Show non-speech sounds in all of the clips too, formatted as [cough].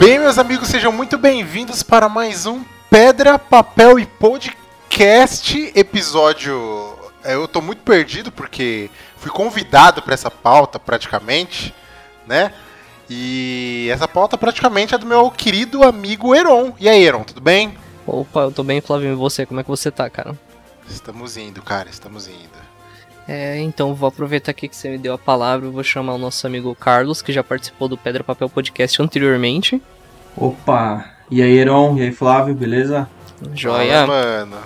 Bem, meus amigos, sejam muito bem-vindos para mais um Pedra, Papel e Podcast episódio. é, Eu tô muito perdido porque fui convidado para essa pauta praticamente, né? E essa pauta praticamente é do meu querido amigo Heron. E aí, Heron, tudo bem? Opa, eu tô bem, Flávio, e você? Como é que você tá, cara? Estamos indo, cara, estamos indo. É, então vou aproveitar aqui que você me deu a palavra, vou chamar o nosso amigo Carlos, que já participou do Pedra Papel Podcast anteriormente. Opa! E aí, Heron? E aí, Flávio, beleza? Joia. Mano.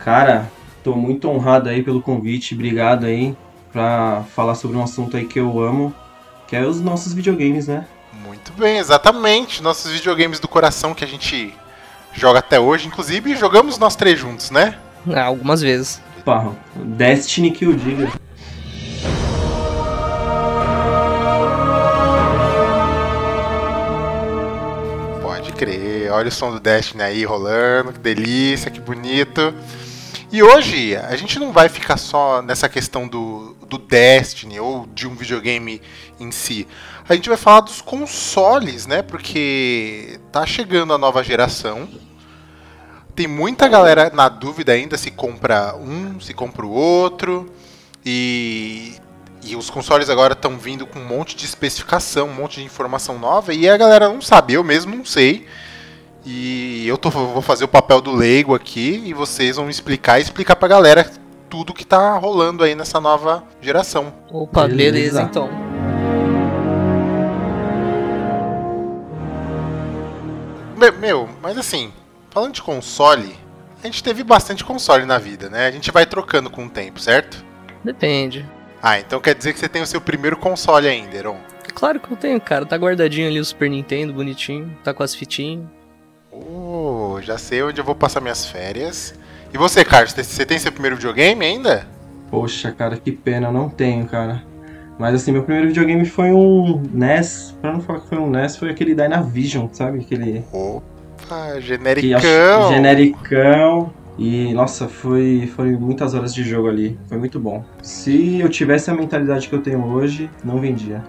Cara, tô muito honrado aí pelo convite, obrigado aí pra falar sobre um assunto aí que eu amo, que é os nossos videogames, né? Muito bem, exatamente. Nossos videogames do coração que a gente joga até hoje. Inclusive, jogamos nós três juntos, né? Ah, algumas vezes. Destiny que o diga. Pode crer. Olha o som do Destiny aí rolando. Que delícia, que bonito. E hoje, a gente não vai ficar só nessa questão do, do Destiny ou de um videogame em si. A gente vai falar dos consoles, né? Porque tá chegando a nova geração. Tem muita galera na dúvida ainda se compra um, se compra o outro. E, e os consoles agora estão vindo com um monte de especificação, um monte de informação nova. E a galera não sabe, eu mesmo não sei. E eu tô, vou fazer o papel do leigo aqui e vocês vão me explicar e explicar pra galera tudo que tá rolando aí nessa nova geração. Opa, beleza, Beleza. então. Me- Meu, mas assim, falando de console, a gente teve bastante console na vida, né? A gente vai trocando com o tempo, certo? Depende. Ah, então quer dizer que você tem o seu primeiro console ainda, Heron. Claro que eu tenho, cara. Tá guardadinho ali o Super Nintendo, bonitinho. Tá com as fitinhas. Oh, já sei onde eu vou passar minhas férias. E você, Carlos, você tem seu primeiro videogame ainda? Poxa, cara, que pena, eu não tenho, cara. Mas assim, meu primeiro videogame foi um NES. Pra não falar que foi um NES, foi aquele Dynavision, sabe? Aquele Opa, acho- genericão. genericão. E nossa, foi, foi muitas horas de jogo ali. Foi muito bom. Se eu tivesse a mentalidade que eu tenho hoje, não vendia.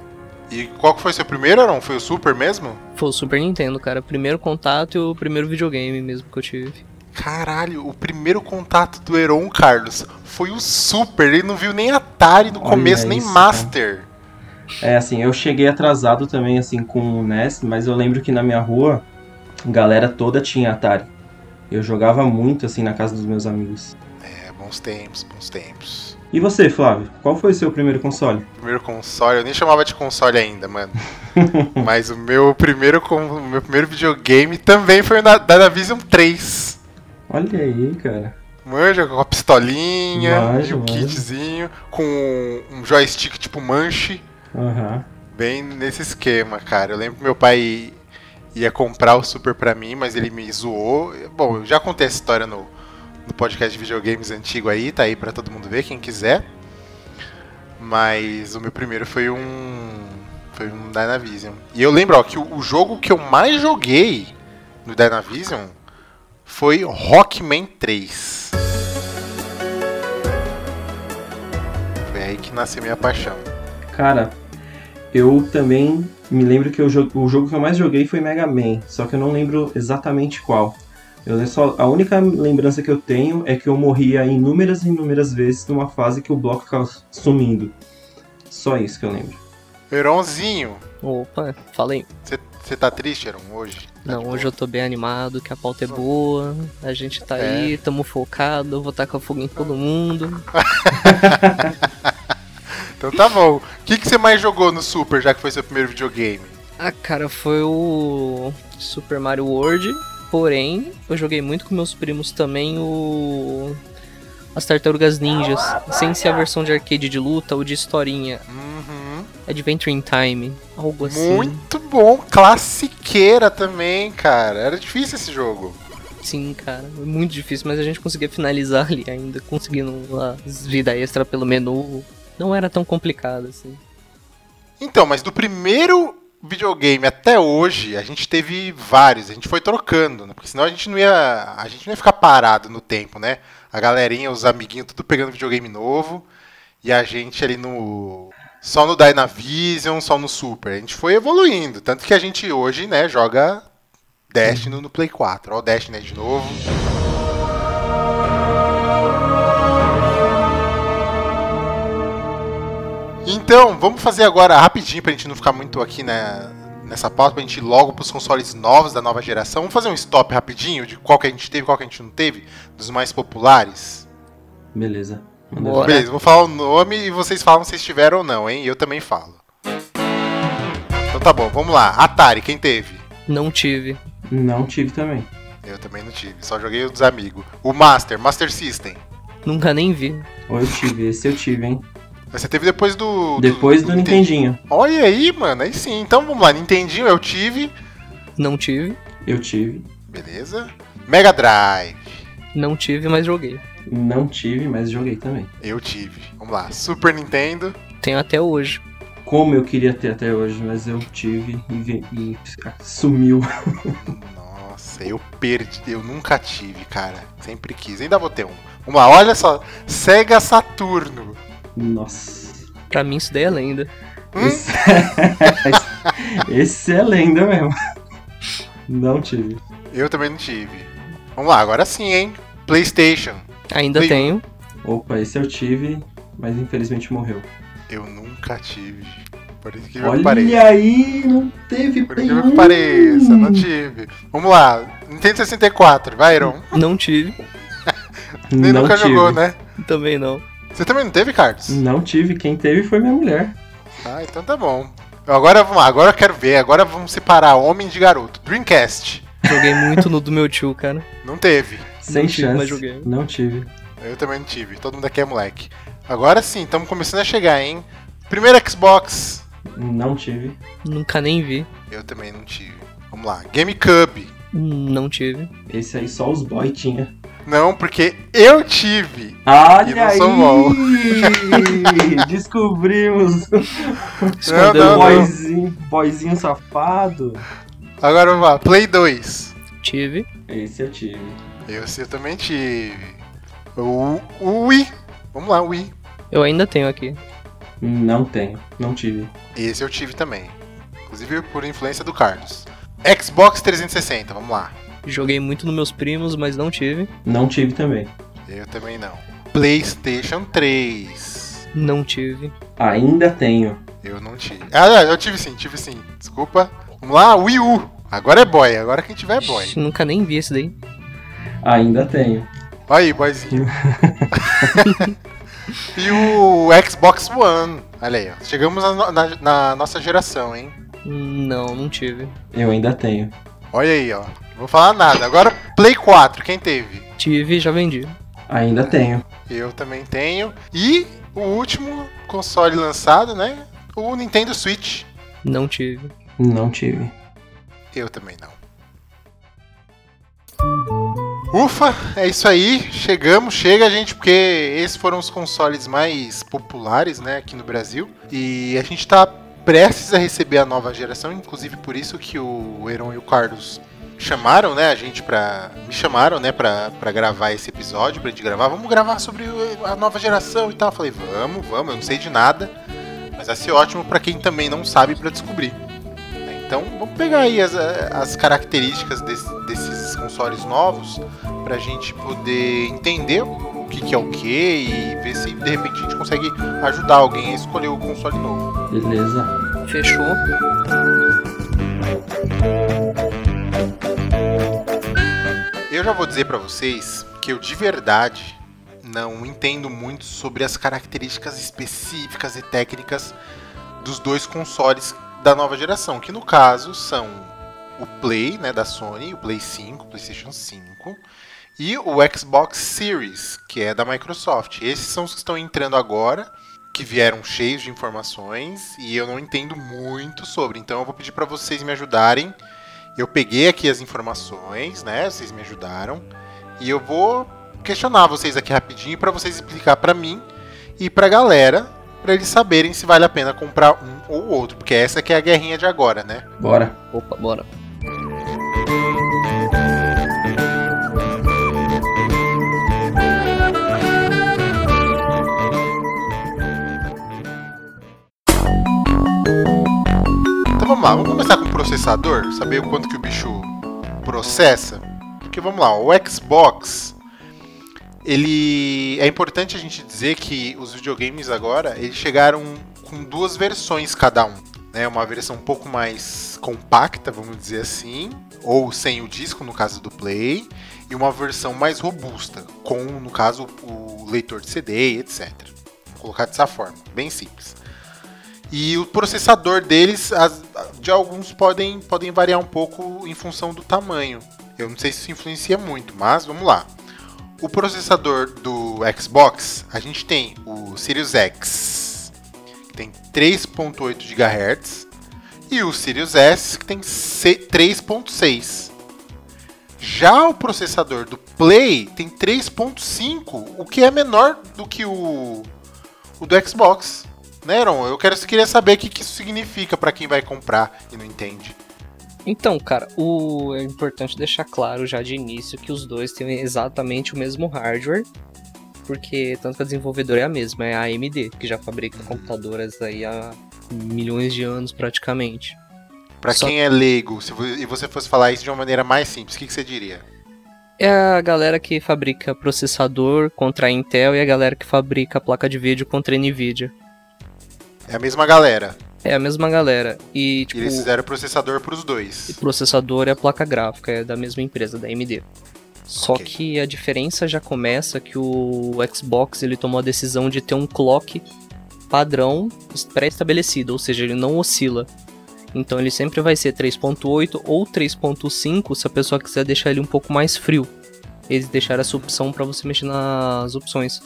E qual que foi seu primeiro, Heron? Foi o Super mesmo? Foi o Super Nintendo, cara. Primeiro contato e o primeiro videogame mesmo que eu tive. Caralho, o primeiro contato do Heron, Carlos, foi o Super. Ele não viu nem Atari no Olha começo, nem isso, Master. É assim, eu cheguei atrasado também assim com o NES, mas eu lembro que na minha rua galera toda tinha Atari. Eu jogava muito assim na casa dos meus amigos. É, bons tempos, bons tempos. E você, Flávio? Qual foi o seu primeiro console? Primeiro console, eu nem chamava de console ainda, mano. [laughs] Mas o meu primeiro, o meu primeiro videogame também foi o da Dynavision 3. Olha aí, cara. Manja, com a pistolinha Manjo, e um manjo. kitzinho, com um joystick tipo manche. Aham. Bem nesse esquema, cara. Eu lembro que meu pai ia comprar o Super pra mim, mas ele me zoou. Bom, já contei essa história no, no podcast de videogames antigo aí, tá aí pra todo mundo ver, quem quiser. Mas o meu primeiro foi um. Foi um Dynavision. E eu lembro, ó, que o, o jogo que eu mais joguei no Dynavision foi Rockman 3. Foi aí que nasceu minha paixão. Cara, eu também me lembro que eu o jogo que eu mais joguei foi Mega Man, só que eu não lembro exatamente qual. Eu só, a única lembrança que eu tenho é que eu morria inúmeras e inúmeras vezes numa fase que o bloco ficava sumindo. Só isso que eu lembro. Heronzinho, Opa, falei. você tá triste, Heron, hoje? Tá Não, hoje boa? eu tô bem animado, que a pauta é boa, a gente tá É. aí, tamo focado, vou tacar fogo em todo mundo. [laughs] Então tá bom. O que, que você mais jogou no Super, já que foi seu primeiro videogame? Ah, cara, foi o Super Mario World, porém, eu joguei muito com meus primos também o as Tartarugas Ninjas, sem ser a versão de arcade de luta ou de historinha, Uhum. Adventure in Time, algo assim. Muito bom, classiqueira também, cara. Era difícil esse jogo. Sim, cara, muito difícil, mas a gente conseguia finalizar [laughs] ali ainda, conseguindo as vida extra pelo menu. Não era tão complicado assim. Então, mas do primeiro videogame até hoje, a gente teve vários, a gente foi trocando, né? Porque senão a gente não ia. A gente não ia ficar parado no tempo, né? A galerinha, os amiguinhos, tudo pegando videogame novo. E a gente ali no. só no Dynavision, só no Super. A gente foi evoluindo. Tanto que a gente hoje, né, joga Destiny no Play 4. Ó, o Destiny de novo. Então, vamos fazer agora rapidinho pra gente não ficar muito aqui né, nessa pauta, pra gente ir logo pros consoles novos da nova geração. Vamos fazer um stop rapidinho de qual que a gente teve, qual que a gente não teve, dos mais populares. Beleza. Bora. Beleza, vou falar o nome e vocês falam se tiveram ou não, hein? Eu também falo. Então tá bom, vamos lá. Atari, quem teve? Não tive. Não tive também. Eu também não tive, só joguei os dos amigos. O Master, Master System. Nunca nem vi. Ou eu tive, esse eu tive, hein? Você teve depois do. Depois do Nintendinho. Olha aí, mano, aí sim. Então vamos lá, Nintendinho eu tive. Não tive. Eu tive. Beleza. Mega Drive. Não tive, mas joguei. Não tive, mas joguei também. Eu tive. Vamos lá. Super Nintendo. Tenho até hoje. Como eu queria ter até hoje, mas eu tive e, e sumiu. [laughs] Nossa, eu perdi. Eu nunca tive, cara. Sempre quis. Ainda vou ter um. Vamos lá, olha só. Sega Saturno. Nossa. Pra mim isso daí é lenda. Hum? Esse... [laughs] Esse é lenda mesmo. Não tive. Eu também não tive. Vamos lá, agora sim, hein? PlayStation. Ainda Play- tenho. Opa, esse eu tive, mas infelizmente morreu. Eu nunca tive. Por isso que eu Olha parei. aí, não teve Por Play incrível que 1. pareça, não tive. Vamos lá, Nintendo 64, vai, Iron. Não tive. [laughs] Nem Não nunca tive. jogou, né? Também não. Você também não teve, Carlos? Não tive, quem teve foi minha mulher. Ah, então tá bom. Agora vamos lá, agora eu quero ver. Agora vamos separar homem de garoto. Dreamcast. Joguei muito no do meu tio, cara. Não teve. Sem tive, chance. mas joguei. Não tive. Eu também não tive. Todo mundo aqui é moleque. Agora sim, estamos começando a chegar, hein? Primeiro Xbox. Não tive. Nunca nem vi. Eu também não tive. Vamos lá. GameCube. Não tive. Esse aí só os boy tinha. Não, porque eu tive. E Olha não aí! sou bom. [laughs] Descobrimos! não, Escondeu não. o boyzinho, boyzinho safado. Agora vamos lá. Play 2. Tive. Esse eu tive. Eu, eu também tive. O, o Wii. Vamos lá, Wii. Eu ainda tenho aqui. Não tenho. Não tive. Esse eu tive também. Inclusive por influência do Carlos. Xbox 360, vamos lá. Joguei muito nos meus primos, mas não tive. Não tive também. Eu também não. PlayStation 3. Não tive. Ainda tenho. Eu não tive. Ah, não, eu tive sim, tive sim. Desculpa. Vamos lá, Wii U. Agora é boy, agora quem tiver é boy. Nunca nem vi esse daí. Ainda tenho. Olha aí, boyzinho. [laughs] e o Xbox One. Olha aí, ó. Chegamos na, na- na nossa geração, hein? Não, não tive. Eu ainda tenho. Olha aí, ó. Não vou falar nada. Agora, Play 4, quem teve? Tive e já vendi. Ainda tenho. Eu também tenho. E o último console lançado, né? O Nintendo Switch. Não tive. Não tive. Eu também não. Ufa, é isso aí. Chegamos, chega, gente, porque esses foram os consoles mais populares, né, aqui no Brasil. E a gente tá prestes a receber a nova geração, inclusive por isso que o Heron e o Carlos chamaram, né, a gente pra. Me chamaram, né, pra, pra gravar esse episódio, pra gente gravar. Vamos gravar sobre a nova geração e tal. Eu falei, vamos, vamos, eu não sei de nada. Mas vai ser ótimo pra quem também não sabe pra descobrir. Então vamos pegar aí as, as características desse- desses consoles novos pra gente poder entender o que, que é o que e ver se de repente a gente consegue ajudar alguém a escolher o console novo. Beleza. Fechou. Eu já vou dizer pra vocês que eu de verdade não entendo muito sobre as características específicas e técnicas dos dois consoles da nova geração, que no caso são o Play, né, da Sony, o Play 5, PlayStation 5, e o Xbox Series, que é da Microsoft. Esses são os que estão entrando agora, que vieram cheios de informações e eu não entendo muito sobre. Então eu vou pedir para vocês me ajudarem. Eu peguei aqui as informações, né? Vocês me ajudaram e eu vou questionar vocês aqui rapidinho para vocês explicar para mim e para galera, para eles saberem se vale a pena comprar um ou outro, porque essa que é a guerrinha de agora, né? Bora. Opa, bora. Vamos lá, vamos começar com o processador, saber o quanto que o bicho processa. Porque vamos lá, o Xbox, ele é importante a gente dizer que os videogames agora eles chegaram com duas versões cada um, né? Uma versão um pouco mais compacta, vamos dizer assim, ou sem o disco no caso do Play, e uma versão mais robusta, com no caso o leitor de CD, etc. Vou colocar dessa forma, bem simples. E o processador deles, as, de alguns podem, podem variar um pouco em função do tamanho. Eu não sei se isso influencia muito, mas vamos lá. O processador do Xbox, a gente tem o Sirius X, que tem 3.8 GHz, e o Sirius S, que tem 3.6. Já o processador do Play tem 3.5, o que é menor do que o, o do Xbox. Né, Aaron? Eu quero, queria saber o que, que isso significa para quem vai comprar e não entende. Então, cara, o... é importante deixar claro já de início que os dois têm exatamente o mesmo hardware, porque tanto que a desenvolvedora é a mesma, é a AMD, que já fabrica computadoras aí há milhões de anos praticamente. Para Só... quem é leigo, se e você fosse falar isso de uma maneira mais simples, o que, que você diria? É a galera que fabrica processador contra a Intel e a galera que fabrica placa de vídeo contra a Nvidia. É a mesma galera. É a mesma galera. E, tipo, e eles fizeram processador para os dois. O processador é a placa gráfica, é da mesma empresa, da AMD. Só okay. que a diferença já começa que o Xbox ele tomou a decisão de ter um clock padrão pré-estabelecido, ou seja, ele não oscila. Então ele sempre vai ser 3.8 ou 3.5 se a pessoa quiser deixar ele um pouco mais frio. Eles deixaram essa opção para você mexer nas opções.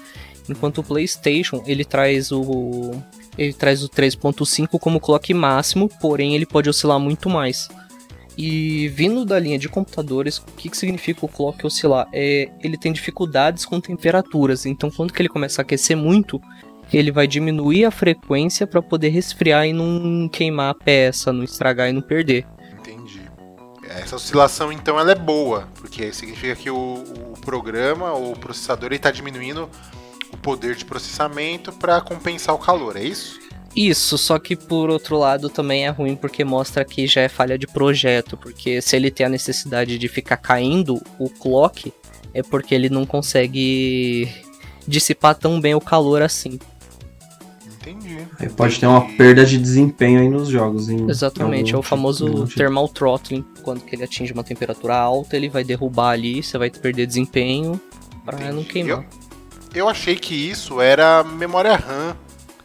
Enquanto o PlayStation ele traz o ele traz o 3.5 como clock máximo, porém ele pode oscilar muito mais. E vindo da linha de computadores, o que, que significa o clock oscilar? É, ele tem dificuldades com temperaturas, então quando que ele começa a aquecer muito, ele vai diminuir a frequência para poder resfriar e não queimar a peça, não estragar e não perder. Entendi. Essa oscilação então ela é boa, porque significa que o, o programa o processador está diminuindo poder de processamento para compensar o calor, é isso? Isso, só que por outro lado também é ruim porque mostra que já é falha de projeto, porque se ele tem a necessidade de ficar caindo o clock, é porque ele não consegue dissipar tão bem o calor assim. Entendi. Aí pode ter uma perda de desempenho aí nos jogos. Em Exatamente, é o famoso thermal throttling. Quando ele atinge uma temperatura alta, ele vai derrubar ali, você vai perder desempenho para não queimar. Eu eu achei que isso era memória RAM,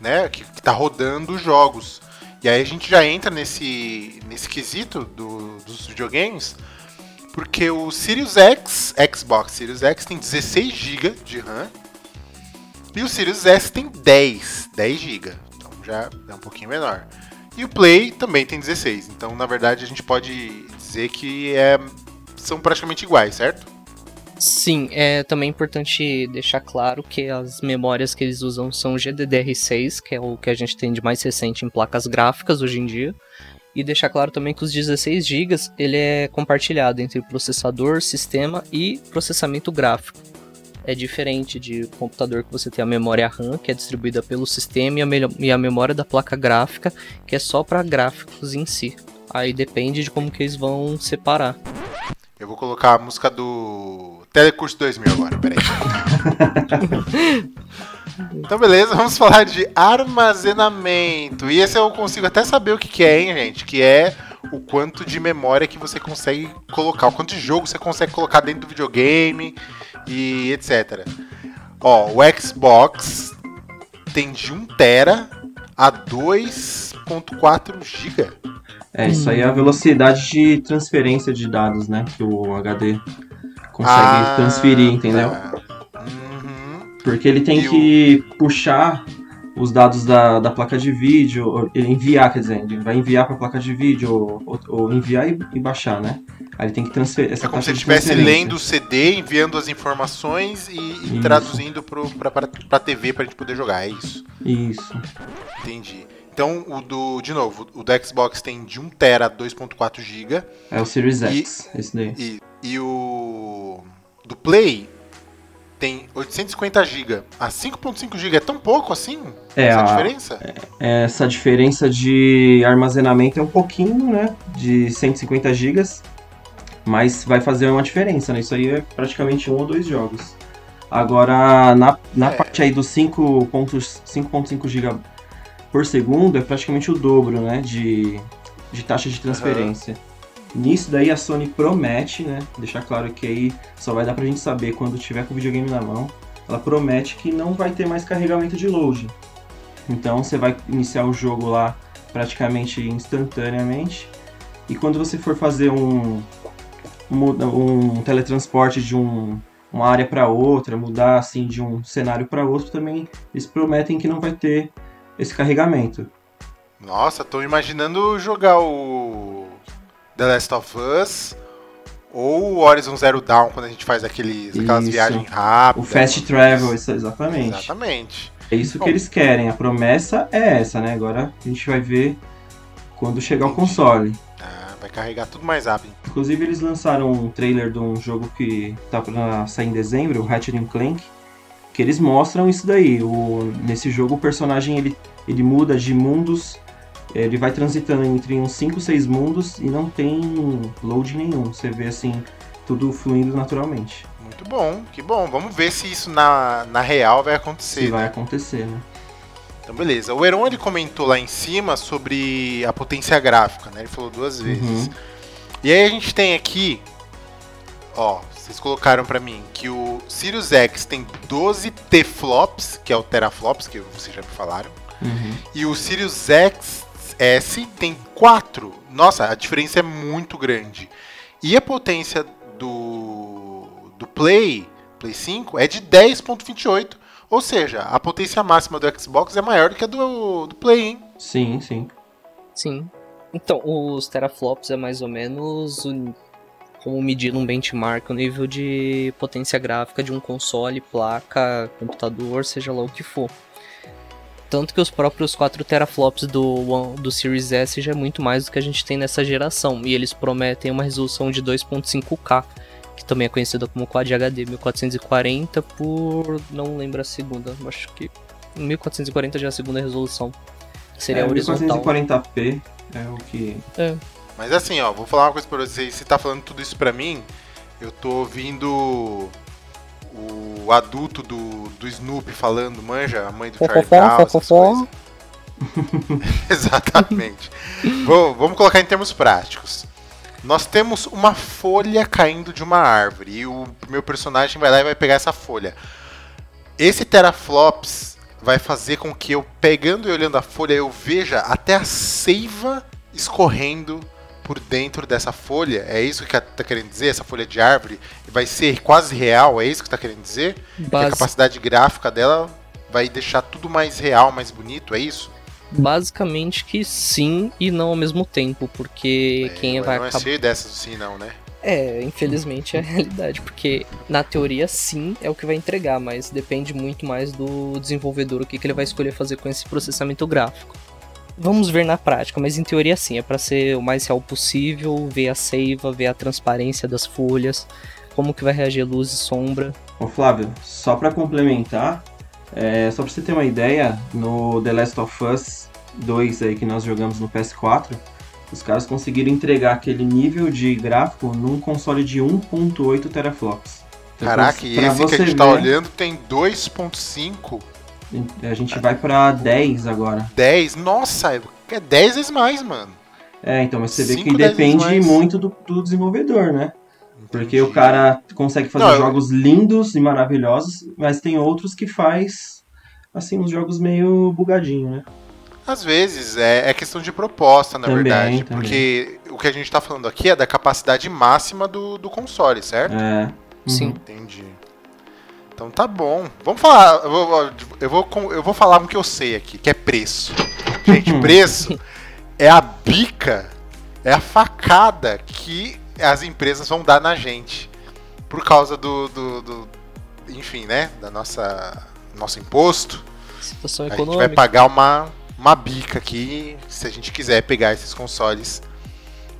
né? Que, que tá rodando os jogos. E aí a gente já entra nesse, nesse quesito do, dos videogames, porque o Sirius X, Xbox Sirius X tem 16 GB de RAM e o Sirius S tem 10, 10 GB. Então já é um pouquinho menor. E o Play também tem 16. Então, na verdade, a gente pode dizer que é, são praticamente iguais, certo? Sim, é também importante deixar claro que as memórias que eles usam são GDDR6, que é o que a gente tem de mais recente em placas gráficas hoje em dia. E deixar claro também que os 16 GB ele é compartilhado entre processador, sistema e processamento gráfico. É diferente de computador que você tem a memória RAM, que é distribuída pelo sistema, e a, e a memória da placa gráfica, que é só para gráficos em si. Aí depende de como que eles vão separar. Eu vou colocar a música do Telecurso 2000 agora, peraí. [laughs] então, beleza, vamos falar de armazenamento. E esse eu consigo até saber o que, que é, hein, gente? Que é o quanto de memória que você consegue colocar, o quanto de jogo você consegue colocar dentro do videogame e etc. Ó, o Xbox tem de 1 tera a 2.4 GB. É, isso aí é a velocidade de transferência de dados, né? Que o HD consegue ah, transferir, entendeu? Tá. Uhum. Porque ele tem e que o... puxar os dados da, da placa de vídeo, enviar, quer dizer, ele vai enviar para a placa de vídeo, ou, ou enviar e, e, baixar, né? Aí ele tem que transferir essa É como se ele estivesse lendo o CD, enviando as informações e, e traduzindo para a TV para a gente poder jogar, é isso? Isso. Entendi. Então, o do, de novo, o do Xbox tem de 1 TB a 2.4 GB. É o Series X, esse daí. E, e o do Play tem 850 GB a 5.5 GB é tão pouco assim? É, essa a- diferença? Essa diferença de armazenamento é um pouquinho, né? De 150 GB. Mas vai fazer uma diferença, né? Isso aí é praticamente um ou dois jogos. Agora, na, na É. parte aí dos 5.5 GB por segundo, é praticamente o dobro, né? De, de taxa de transferência. Nisso daí a Sony promete, né? Deixar claro que aí só vai dar pra gente saber quando tiver com o videogame na mão. Ela promete que não vai ter mais carregamento de loading. Então você vai iniciar o jogo lá praticamente instantaneamente. E quando você for fazer um, um, um teletransporte de um, uma área para outra, mudar assim de um cenário para outro, também eles prometem que não vai ter esse carregamento. Nossa, tô imaginando jogar o The Last of Us ou o Horizon Zero Dawn quando a gente faz aqueles, aquelas Isso. viagens rápidas. O fast travel, isso, exatamente. Exatamente. É isso Bom. que eles querem. A promessa é essa, né? Agora a gente vai ver quando chegar o console. Ah, vai carregar tudo mais rápido. Inclusive eles lançaram um trailer de um jogo que tá pra sair em dezembro, o Ratchet Clank, que eles mostram isso daí. O, nesse jogo o personagem ele, ele muda de mundos, ele vai transitando entre uns 5, 6 mundos e não tem load nenhum. Você vê assim, tudo fluindo naturalmente. Muito bom, que bom. Vamos ver se isso na, na real vai acontecer. Se né? vai acontecer, né? Então, beleza. O Heron ele comentou lá em cima sobre a potência gráfica, né? Ele falou duas vezes. Uhum. E aí a gente tem aqui, ó, vocês colocaram pra mim que o Sirius X tem 12 T-flops, que é o teraflops, que vocês já me falaram. Uhum. E o Sirius XS tem 4. Nossa, a diferença é muito grande. E a potência do, do Play, Play 5, é de 10.28. Ou seja, a potência máxima do Xbox é maior do que a do, do Play, hein? Sim, sim. Sim. Então, os teraflops é mais ou menos o- como medir num benchmark o nível de potência gráfica de um console, placa, computador, seja lá o que for. Tanto que os próprios 4 teraflops do, One- do Series S já é muito mais do que a gente tem nessa geração. E eles prometem uma resolução de 2.5K, que também é conhecida como Quad HD 1440 por. não lembro a segunda, acho que 1440 já é a segunda resolução. que Seria é, horizontal. 1440p é o que. Mas assim, ó, vou falar uma coisa pra vocês. Você tá falando tudo isso pra mim, eu tô ouvindo o adulto do, do Snoopy falando, manja, a mãe do Charlie Brown, essas coisas. [laughs] Exatamente. Vou- vamos colocar em termos práticos. Nós temos uma folha caindo de uma árvore e o meu personagem vai lá e vai pegar essa folha. Esse teraflops vai fazer com que eu, pegando e olhando a folha, eu veja até a seiva escorrendo por dentro dessa folha. É isso que tá querendo dizer? Essa folha de árvore vai ser quase real? É isso que tá querendo dizer? Que a Basi- capacidade gráfica dela vai deixar tudo mais real, mais bonito, é isso? Basicamente que sim e não ao mesmo tempo, porque quem É, vai não é acabar. cheio dessas assim, não, né? É, infelizmente é a realidade, porque na teoria sim é o que vai entregar, mas depende muito mais do desenvolvedor o que, que ele vai escolher fazer com esse processamento gráfico. Vamos ver na prática, mas em teoria sim, é para ser o mais real possível, ver a seiva, ver a transparência das folhas, como que vai reagir luz e sombra. Ô Flávio, só pra complementar, é, só pra você ter uma ideia, no The Last of Us 2 aí que nós jogamos no PS4, os caras conseguiram entregar aquele nível de gráfico num console de 1.8 teraflops. Então, Caraca, e pra esse que a você gente tá ver, olhando tem 2.5, A gente vai pra 10 agora. 10. Nossa, é 10 vezes mais, mano. É, então, mas você vê Cinco, que depende muito do, do desenvolvedor, né? Porque Entendi. o cara consegue fazer Não, eu- jogos lindos e maravilhosos, mas tem outros que faz, assim, uns jogos meio bugadinho, né? Às vezes é, é questão de proposta, na Também, verdade. também. Porque o que a gente tá falando aqui é da capacidade máxima do, do console, certo? É. Sim. Entendi. Então tá bom. Vamos falar. Eu vou, eu, vou, eu vou falar um que eu sei aqui, que é preço. [laughs] Gente, preço é a bica, é a facada que as empresas vão dar na gente. Por causa do. do, do- enfim, né? Da nossa. Nosso imposto. Situação A gente vai econômica. pagar uma, uma bica aqui se a gente quiser pegar esses consoles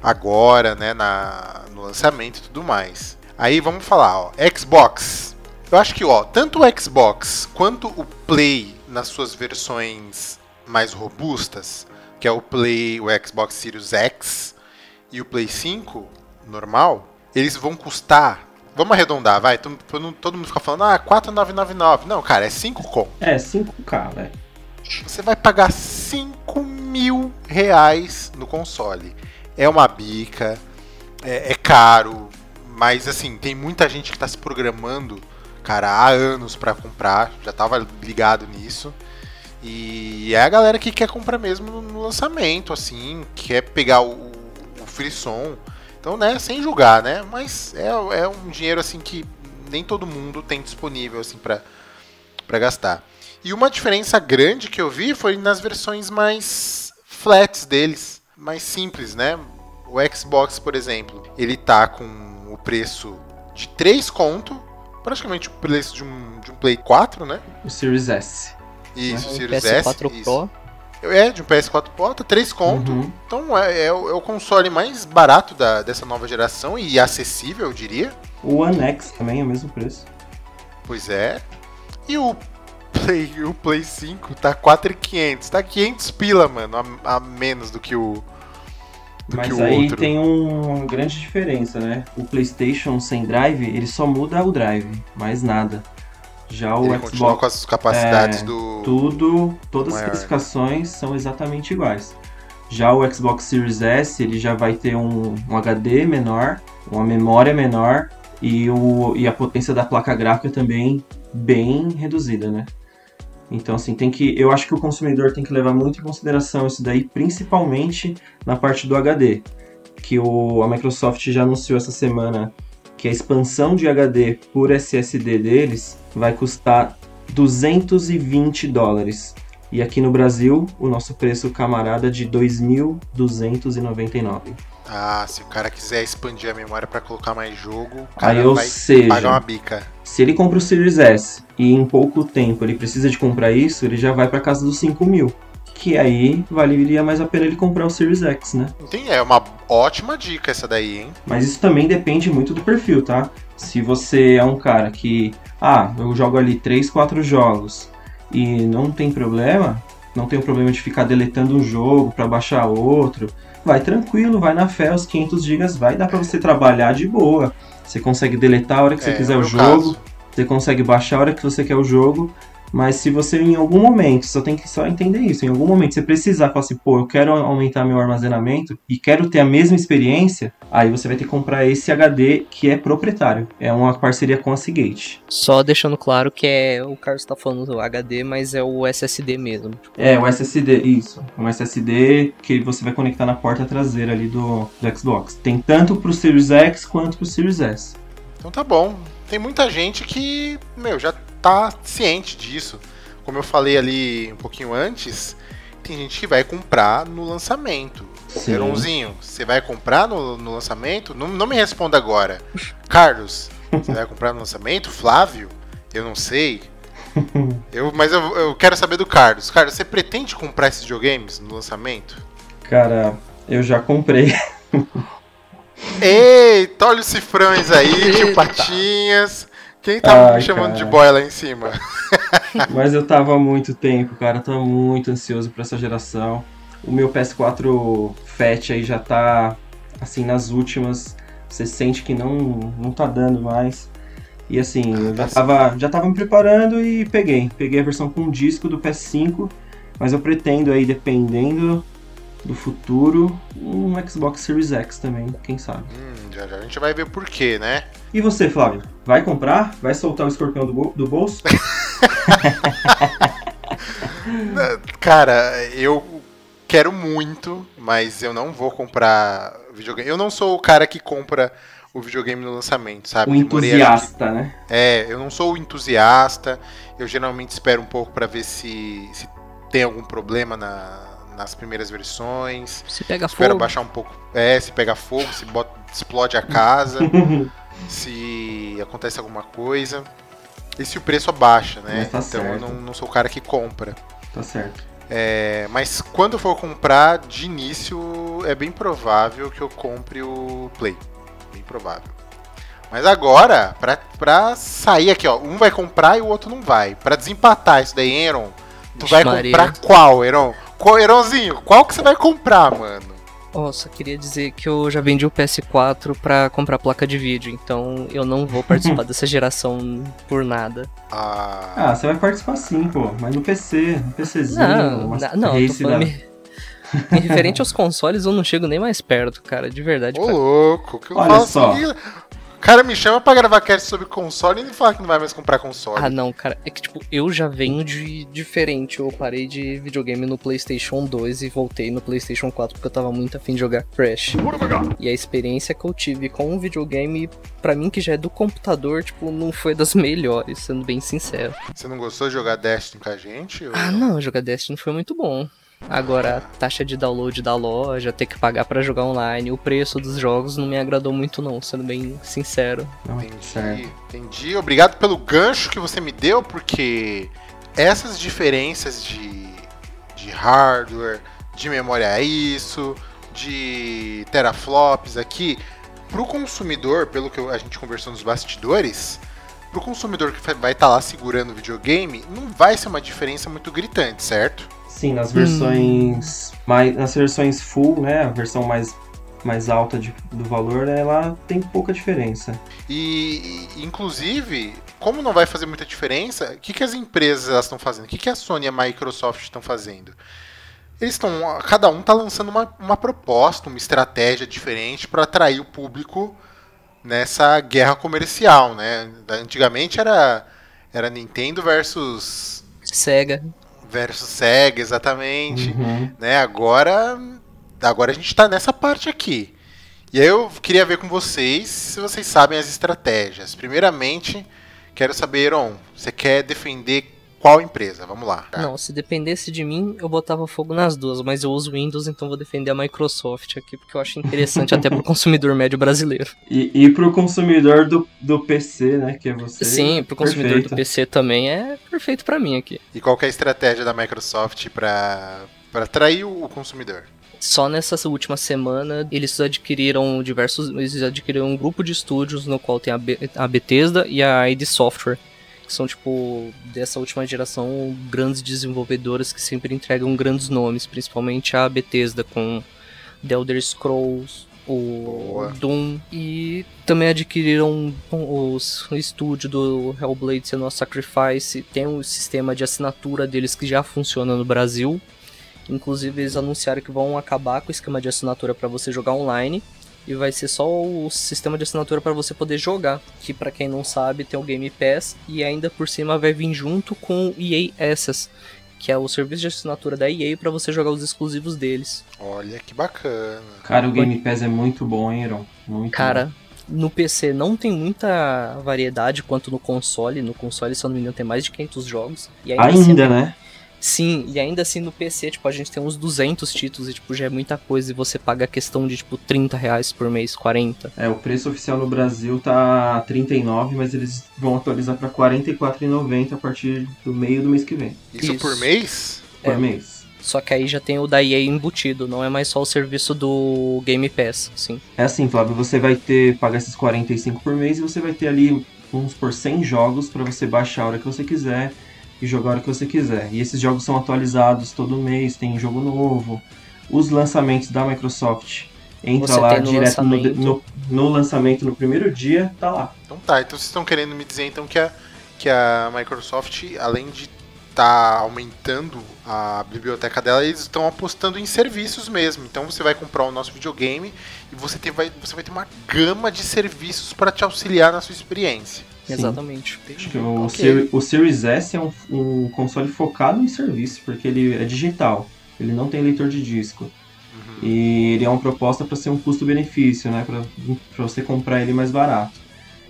agora, né, na, no lançamento e tudo mais. Aí vamos falar, ó, Xbox Eu acho que, ó, tanto o Xbox quanto o Play nas suas versões mais robustas, que é o Play, o Xbox Series X e o Play 5 normal, eles vão custar. Vamos arredondar, vai. Todo, mundo fica falando, ah, 4,999. Não, cara, é 5 com. É, 5K, velho. Você vai pagar 5 mil reais no console. É uma bica, é, é caro, mas assim, tem muita gente que está se programando, cara, há anos para comprar, já tava ligado nisso. E é a galera que quer comprar mesmo no lançamento, assim, quer pegar o, o frisson. Então, né, sem julgar, né? Mas é, é um dinheiro assim que nem todo mundo tem disponível assim para para gastar. E uma diferença grande que eu vi foi nas versões mais flats deles, mais simples, né? O Xbox, por exemplo, ele tá com o preço de 3 conto, praticamente o preço de um, de um Play 4, né? O Series S. Isso, Um o Series PS4 S. Pro. Isso. É, de um PS4 Pro, tá 3 conto. Uhum. Então é, é o, é o console mais barato da, dessa nova geração e acessível, eu diria. O One X também é o mesmo preço. Pois é. E o Play, o Play 5 tá 4,500. Tá 500 pila, mano, a, a menos do que o do Mas que o aí outro. tem uma grande diferença, né? O PlayStation sem drive, ele só muda o drive, mais nada. Já o Ele continua Xbox, com as capacidades é, do tudo, todas as especificações são exatamente iguais. Já o Xbox Series S, ele já vai ter um, um HD menor, uma memória menor e, o, e a potência da placa gráfica também bem reduzida, né? Então, assim, tem que. Eu acho que o consumidor tem que levar muito em consideração isso daí, principalmente na parte do HD. Que o, a Microsoft já anunciou essa semana que a expansão de HD por SSD deles vai custar 220 dólares. E aqui no Brasil, o nosso preço camarada é de 2.299. Ah, se o cara quiser expandir a memória pra colocar mais jogo, o cara Aí, ou vai seja, pagar uma bica. Se ele compra o Series S e em pouco tempo ele precisa de comprar isso, ele já vai para casa dos 5 mil. Que aí valeria mais a pena ele comprar o Series X, né? Entendi, é uma ótima dica essa daí, hein? Mas isso também depende muito do perfil, tá? Se você é um cara que, ah, eu jogo ali 3, 4 jogos e não tem problema, não tem o problema de ficar deletando um jogo para baixar outro, vai tranquilo, vai na fé, os 500 GB vai dar para você trabalhar de boa. Você consegue deletar a hora que você É, quiser no o jogo, caso. você consegue baixar a hora que você quer o jogo. Mas se você em algum momento, só tem que só entender isso, em algum momento você precisar falar assim, pô, eu quero aumentar meu armazenamento e quero ter a mesma experiência, aí você vai ter que comprar esse HD que é proprietário. É uma parceria com a Seagate. Só deixando claro que é o Carlos tá falando do HD, mas é o SSD mesmo. É, o SSD, isso. Um SSD que você vai conectar na porta traseira ali do, do Xbox. Tem tanto pro Series X quanto pro Series S. Então tá bom. Tem muita gente que, meu, já tá ciente disso. Como eu falei ali um pouquinho antes, tem gente que vai comprar no lançamento. Sim. Heronzinho, você vai comprar no, no lançamento? Não, não me responda agora. Carlos, você vai comprar no lançamento? Flávio? Eu não sei. [laughs] Eu, mas eu, eu quero saber do Carlos. Carlos, você pretende comprar esses videogames no lançamento? Cara, eu já comprei. Eita, olha os cifrões aí, tio Eita. Patinhas. Quem tá Ai, me chamando de cara. boy lá em cima? [laughs] [laughs] Mas eu tava há muito tempo, cara. Tô muito ansioso pra essa geração. O meu PS4 Fat aí já tá assim nas últimas. Você sente que não, não tá dando mais. E assim, eu já tava, já tava me preparando e peguei. Peguei a versão com disco do PS5, mas eu pretendo aí, dependendo do futuro, um Xbox Series X também, quem sabe. Hum, já, já a gente vai ver por quê, né? E você, Flávio? Vai comprar? Vai soltar o escorpião do, bol- do bolso? [laughs] [laughs] Cara, eu quero muito, mas eu não vou comprar videogame. Eu não sou o cara que compra o videogame no lançamento, sabe? O entusiasta, né? É, eu não sou o entusiasta. Eu geralmente espero um pouco pra ver se, se tem algum problema na- nas primeiras versões. Se pega Espero fogo, baixar um pouco. É, se pega fogo, se bota- explode a casa, [laughs] se acontece alguma coisa. E se o preço abaixa, né? Tá então eu certo. não, não sou o cara que compra. tá certo. É, mas quando eu for comprar, de início, é bem provável que eu compre o Play. Bem provável. Mas agora, pra, pra sair aqui, ó, um vai comprar e o outro não vai. Pra desempatar isso daí, Aaron, tu Vixe vai Maria. comprar qual, Aaron? Qual, Aaronzinho, qual que você vai comprar, mano? Ó, só queria dizer que eu já vendi o PS4 pra comprar placa de vídeo, então eu não vou participar [laughs] dessa geração por nada. Ah, Ah, você vai participar sim, pô. Mas no PC, no PCzinho, Não, uma na- não, tô da- me- referente aos consoles, eu não chego nem mais perto, cara, de verdade. ô cara. louco, que eu Olha só. Cara me chama pra gravar cast sobre console e ele fala que não vai mais comprar console. Ah, não, cara. É que, tipo, eu já venho de diferente. Eu parei de videogame no PlayStation 2 e voltei no PlayStation 4 porque eu tava muito afim de jogar Crash. E a experiência que eu tive com o videogame, pra mim que já é do computador, tipo, não foi das [laughs] melhores, sendo bem sincero. Você não gostou de jogar Destiny com a gente? ou- Ah, não, jogar Destiny foi muito bom. Agora, a taxa de download da loja, ter que pagar pra jogar online, o preço dos jogos não me agradou muito não, sendo bem sincero. Entendi, certo. entendi. Obrigado pelo gancho que você me deu, porque essas diferenças de, de hardware, de memória é isso, de teraflops aqui, pro consumidor, pelo que a gente conversou nos bastidores, pro consumidor que vai estar lá segurando o videogame, não vai ser uma diferença muito gritante, certo? Sim, nas versões mais, nas versões full, né, a versão mais mais alta de- do valor, ela tem pouca diferença. E, inclusive, como não vai fazer muita diferença, o que, que as empresas estão fazendo? O que, que a Sony e a Microsoft estão fazendo? Eles estão. Cada um está lançando uma, uma proposta, uma estratégia diferente para atrair o público nessa guerra comercial, né? Antigamente era, era Nintendo versus, Sega. Versus Sega, exatamente Uhum. né? Agora, agora a gente tá nessa parte aqui. E aí eu queria ver com vocês se vocês sabem as estratégias. Primeiramente, quero saber, Heron, você quer defender qual empresa? Vamos lá. Não, se dependesse de mim, eu botava fogo nas duas, mas eu uso Windows, então vou defender a Microsoft aqui, porque eu acho interessante até pro [laughs] consumidor médio brasileiro. E, e pro consumidor do, do PC, né, que é você. Sim, pro consumidor perfeito. do PC também é perfeito pra mim aqui. E qual que é a estratégia da Microsoft para para atrair o consumidor? Só nessa última semana, eles adquiriram diversos. Eles adquiriram um grupo de estúdios no qual tem a, Be- a Bethesda e a ID Software. Que são, tipo, dessa última geração, grandes desenvolvedoras que sempre entregam grandes nomes, principalmente a Bethesda com The Elder Scrolls, o Boa. Doom. E também adquiriram os, o estúdio do Hellblade Senua Sacrifice. Tem um sistema de assinatura deles que já funciona no Brasil. Inclusive, eles anunciaram que vão acabar com o esquema de assinatura para você jogar online. E vai ser só o sistema de assinatura para você poder jogar. Que para quem não sabe, tem o Game Pass. E ainda por cima vai vir junto com o EA Access. Que é o serviço de assinatura da EA para você jogar os exclusivos deles. Olha que bacana. Cara, o Game Pass é muito bom, hein, Aaron? Muito Cara, no PC não tem muita variedade quanto no console. No console, se eu não me engano, tem mais de 500 jogos. E bom. assim, Ainda, né? Sim, e ainda assim no PC, tipo, a gente tem uns 200 títulos e, tipo, já é muita coisa e você paga a questão de, tipo, 30 reais por mês, 40. É, o preço oficial no Brasil tá 39, mas eles vão atualizar pra 44,90 a partir do meio do mês que vem, Isso, Isso. por mês? por É. mês. Só que aí já tem o da EA embutido, não é mais só o serviço do Game Pass, sim. É assim, Flávio, você vai ter pagar esses 45 por mês e você vai ter ali uns por 100 jogos pra você baixar a hora que você quiser e jogar hora que você quiser. E esses jogos são atualizados todo mês, tem jogo novo. Os lançamentos da Microsoft entra Você lá no direto no, lançamento. no, no lançamento no primeiro dia, tá lá. Então tá, então vocês estão querendo me dizer então que a, que a Microsoft, além de estar aumentando a biblioteca dela, eles estão apostando em serviços mesmo. Então você vai comprar o nosso videogame e você, tem, vai, você vai ter uma gama de serviços para te auxiliar na sua experiência. Sim. Exatamente. Acho que o, Ok. Seri- o Series S é um, um console focado em serviço, porque ele é digital, ele não tem leitor de disco. Uhum. E ele é uma proposta para ser um custo-benefício, né? Para você comprar ele mais barato.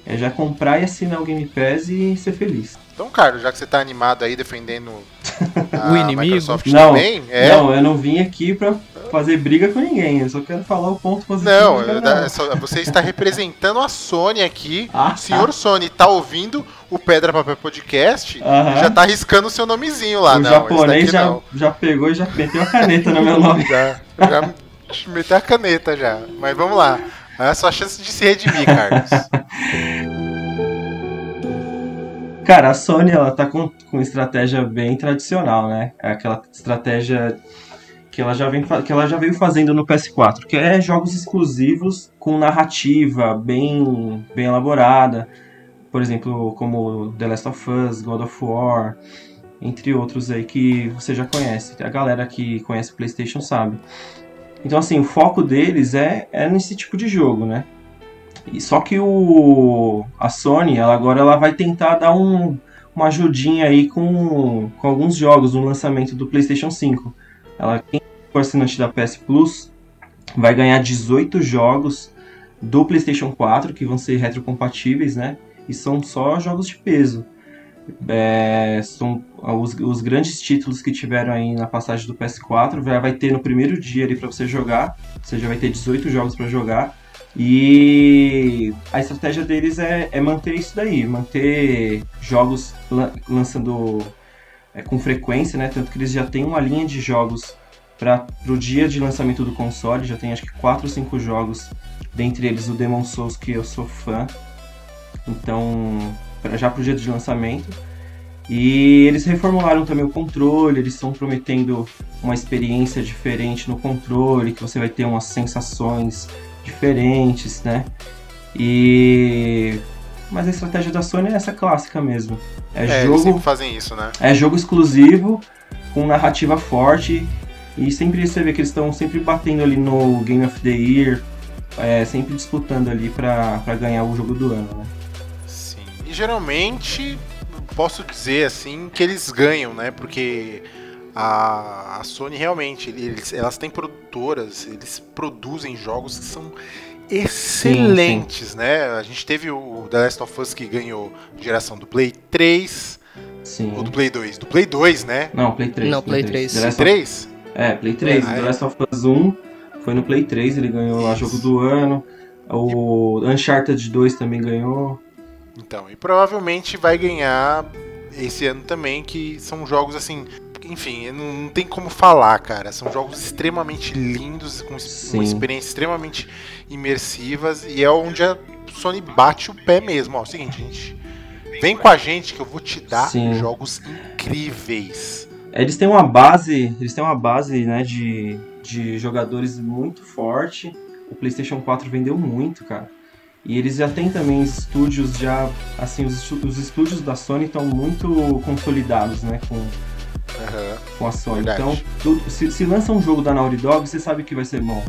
É já comprar e assinar o Game Pass e ser feliz. Então, Carlos, já que você tá animado aí defendendo [laughs] a O inimigo? Microsoft Não, também, é. Não, eu não vim aqui pra fazer briga com ninguém, eu só quero falar o ponto positivo. Não, um. só- você está representando a Sony aqui. [laughs] Ah, O senhor Sony tá ouvindo o Pedra Papel Podcast Aham. e já tá riscando o seu nomezinho lá. o não, japonês já, não. já pegou e já meteu a caneta no meu [laughs] nome. Já, já [laughs] meteu a caneta já. Mas vamos lá. É a sua chance de se redimir, Carlos. Cara, a Sony ela tá com, com estratégia bem tradicional, né? É aquela estratégia que ela, já vem, que ela já veio fazendo no PS4, que é jogos exclusivos com narrativa bem, bem elaborada. Por exemplo, como The Last of Us, God of War, entre outros aí que você já conhece. A galera que conhece PlayStation sabe. Então, assim, o foco deles é, é nesse tipo de jogo, né? E só que o a Sony, ela agora ela vai tentar dar um, uma ajudinha aí com, com alguns jogos no lançamento do PlayStation 5. Ela, quem for assinante da PS Plus, vai ganhar 18 jogos do PlayStation 4 que vão ser retrocompatíveis, né? E são só jogos de peso. É, são os, os, grandes títulos que tiveram aí na passagem do PS4. Vai, vai ter no primeiro dia ali para você jogar. Você já vai ter 18 jogos para jogar. E a estratégia deles é, é, manter isso daí, manter jogos lançando é, com frequência, né? Tanto que eles já têm uma linha de jogos para o dia de lançamento do console, já tem acho que 4 ou 5 jogos, dentre eles o Demon Souls, que eu sou fã. Então, pra, já para o dia de lançamento. E eles reformularam também o controle, eles estão prometendo uma experiência diferente no controle, que você vai ter umas sensações diferentes, né? E mas a estratégia da Sony é essa clássica mesmo. É, é jogo eles fazem isso, né? É jogo exclusivo com narrativa forte e sempre você vê que eles estão sempre batendo ali no Game of the Year, é, sempre disputando ali para ganhar o jogo do ano, né? Sim. E geralmente posso dizer assim que eles ganham, né? Porque a, a Sony realmente, eles, elas têm produtoras, eles produzem jogos que são excelentes, sim, sim. né? A gente teve o The Last of Us que ganhou geração do Play 3. Sim. Ou do Play 2? Do Play 2, né? Não, Play 3. Não, Play 3. Play 3? É, Play 3. Ah, The Last of Us 1 foi no Play 3, ele ganhou lá jogo do ano. O Uncharted 2 também ganhou. Então, e provavelmente vai ganhar esse ano também, que são jogos assim enfim, não, tem como falar, cara. São jogos extremamente lindos, com Sim. uma experiência extremamente imersivas, e é onde a Sony bate o pé mesmo. Ó, é o seguinte, gente. Vem com a gente que eu vou te dar Sim. jogos incríveis. Eles têm uma base, eles têm uma base, né, de, de jogadores muito forte. O PlayStation 4 vendeu muito, cara. E eles já têm também estúdios já, assim, os, os estúdios da Sony estão muito consolidados, né, com uhum. com a Sony. Verdade. Então, tudo, se, se, lança um jogo da Naughty Dog, você sabe que vai ser bom.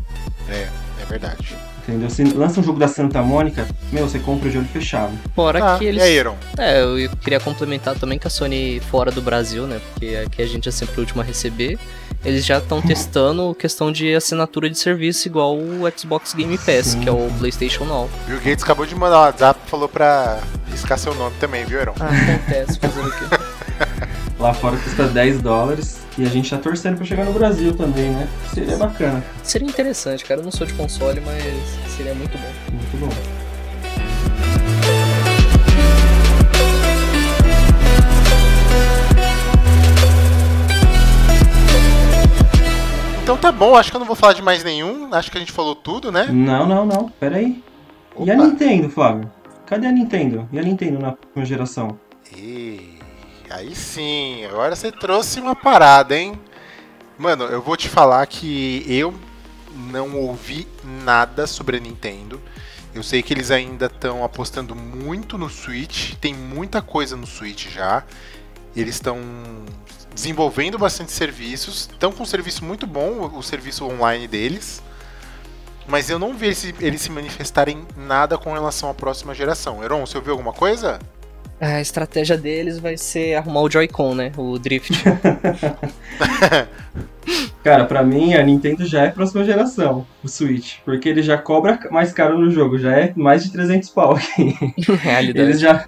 É, é verdade. Entendeu? Se lança um jogo da Santa Mônica, meu, você compra de olho fechado. Fora ah, que eles. E aí, Aaron? É, eu queria complementar também que a Sony fora do Brasil, né? Porque aqui a gente é sempre o último a receber. Eles já estão [laughs] testando questão de assinatura de serviço igual o Xbox Game Pass, Sim. que é o PlayStation Now. Bill Gates acabou de mandar um WhatsApp e falou pra riscar seu nome também, viu, Aaron? Ah, acontece, fazendo o quê? [laughs] Lá fora custa 10 dólares e a gente tá torcendo pra chegar no Brasil também, né? Seria bacana. Seria interessante, cara. Eu não sou de console, mas seria muito bom. Muito bom. Então tá bom, acho que eu não vou falar de mais nenhum. Acho que a gente falou tudo, né? Não, não, não. Pera aí. Opa. E a Nintendo, Flávio? Cadê a Nintendo? E a Nintendo na próxima geração? E... Aí sim, agora você trouxe uma parada, hein? Mano, eu vou te falar que eu não ouvi nada sobre a Nintendo. Eu sei que eles ainda estão apostando muito no Switch, tem muita coisa no Switch já. Eles estão desenvolvendo bastante serviços, estão com um serviço muito bom, o serviço online deles. Mas eu não vi eles, se manifestarem nada com relação à próxima geração. Heron, você ouviu alguma coisa? A estratégia deles vai ser arrumar o Joy-Con, né? O Drift. [laughs] Cara, pra mim a Nintendo já é próxima geração, o Switch. Porque ele já cobra mais caro no jogo, já é mais de 300 pau aqui. [laughs] Realidade. Eles já,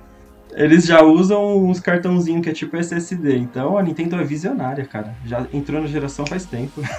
eles já usam uns cartãozinhos que é tipo SSD. Então a Nintendo é visionária, cara. Já entrou na geração faz tempo. [laughs]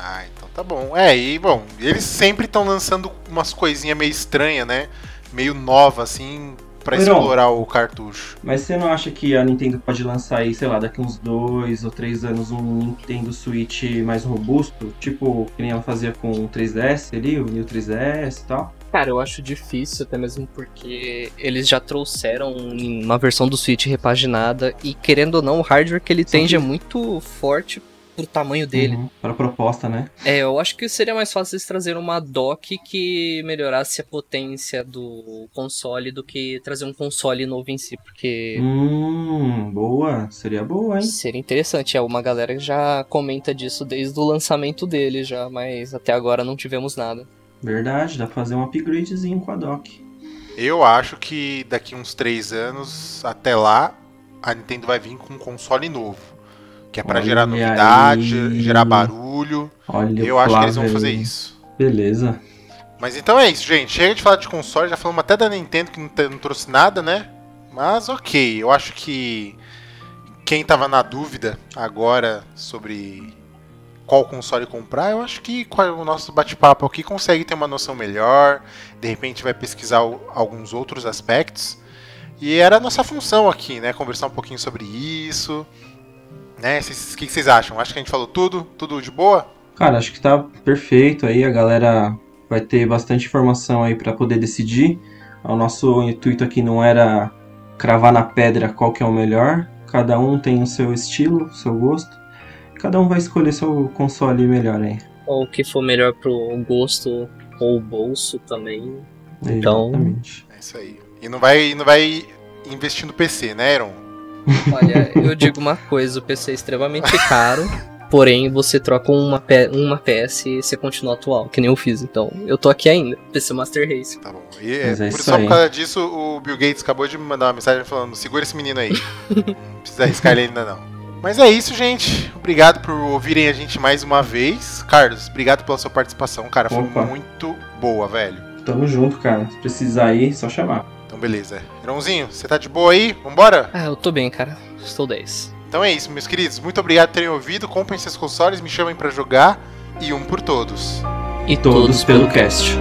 Ah, então tá bom. É, e bom, eles sempre estão lançando umas coisinhas meio estranhas, né? Meio nova, assim, para explorar o cartucho. Mas você não acha que a Nintendo pode lançar aí, sei lá, daqui uns dois ou três anos um Nintendo Switch mais robusto? Tipo, que nem ela fazia com o 3DS ali, o New 3DS e tal? Cara, eu acho difícil, até mesmo porque eles já trouxeram uma versão do Switch repaginada e, querendo ou não, o hardware que ele tem já é muito forte pro tamanho dele. Uhum, pra proposta, né? É, eu acho que seria mais fácil eles trazerem uma dock que melhorasse a potência do console do que trazer um console novo em si, porque. Hum, boa. Seria boa, hein? Seria interessante. É, uma galera já comenta disso desde o lançamento dele já, mas até agora não tivemos nada. Verdade, dá pra fazer um upgradezinho com a dock. Eu acho que daqui uns 3 anos, até lá, a Nintendo vai vir com um console novo. Que é para gerar novidade, aí. gerar barulho. Olha Eu acho que eles vão fazer isso. Beleza. Mas então é isso, gente. Chega de falar de console, já falamos até da Nintendo que não, não trouxe nada, né? Mas ok, eu acho que quem tava na dúvida agora sobre qual console comprar, eu acho que com o nosso bate-papo aqui consegue ter uma noção melhor. De repente vai pesquisar alguns outros aspectos. E era a nossa função aqui, né? Conversar um pouquinho sobre isso. Né? O que vocês acham? Acho que a gente falou tudo? Tudo de boa? Cara, acho que tá perfeito aí. A galera vai ter bastante informação aí para poder decidir. O nosso intuito aqui não era cravar na pedra qual que é o melhor. Cada um tem o seu estilo, seu gosto. Cada um vai escolher seu console melhor aí. Ou o que for melhor pro gosto ou bolso também. Então. Exatamente. É isso aí. E não vai, não vai investir no PC, né, Aaron? Olha, eu digo uma coisa, o PC é extremamente caro. Porém, você troca uma, uma PS e você continua atual, que nem eu fiz. Então, eu tô aqui ainda, PC Master Race. Tá bom. E é, é por, só aí. por causa disso, o Bill Gates acabou de me mandar uma mensagem falando: segura esse menino aí. [laughs] não precisa arriscar ele ainda não. Mas é isso, gente. Obrigado por ouvirem a gente mais uma vez. Carlos, obrigado pela sua participação, cara. Foi Opa. muito boa, velho. Tamo junto, cara. Se precisar aí, só chamar. Então, beleza. Irãozinho, você tá de boa aí? Vambora? Ah, eu tô bem, cara. Estou 10. Então é isso, meus queridos. Muito obrigado por terem ouvido. Comprem seus consoles, me chamem para jogar. E um por todos. E todos, todos pelo cast.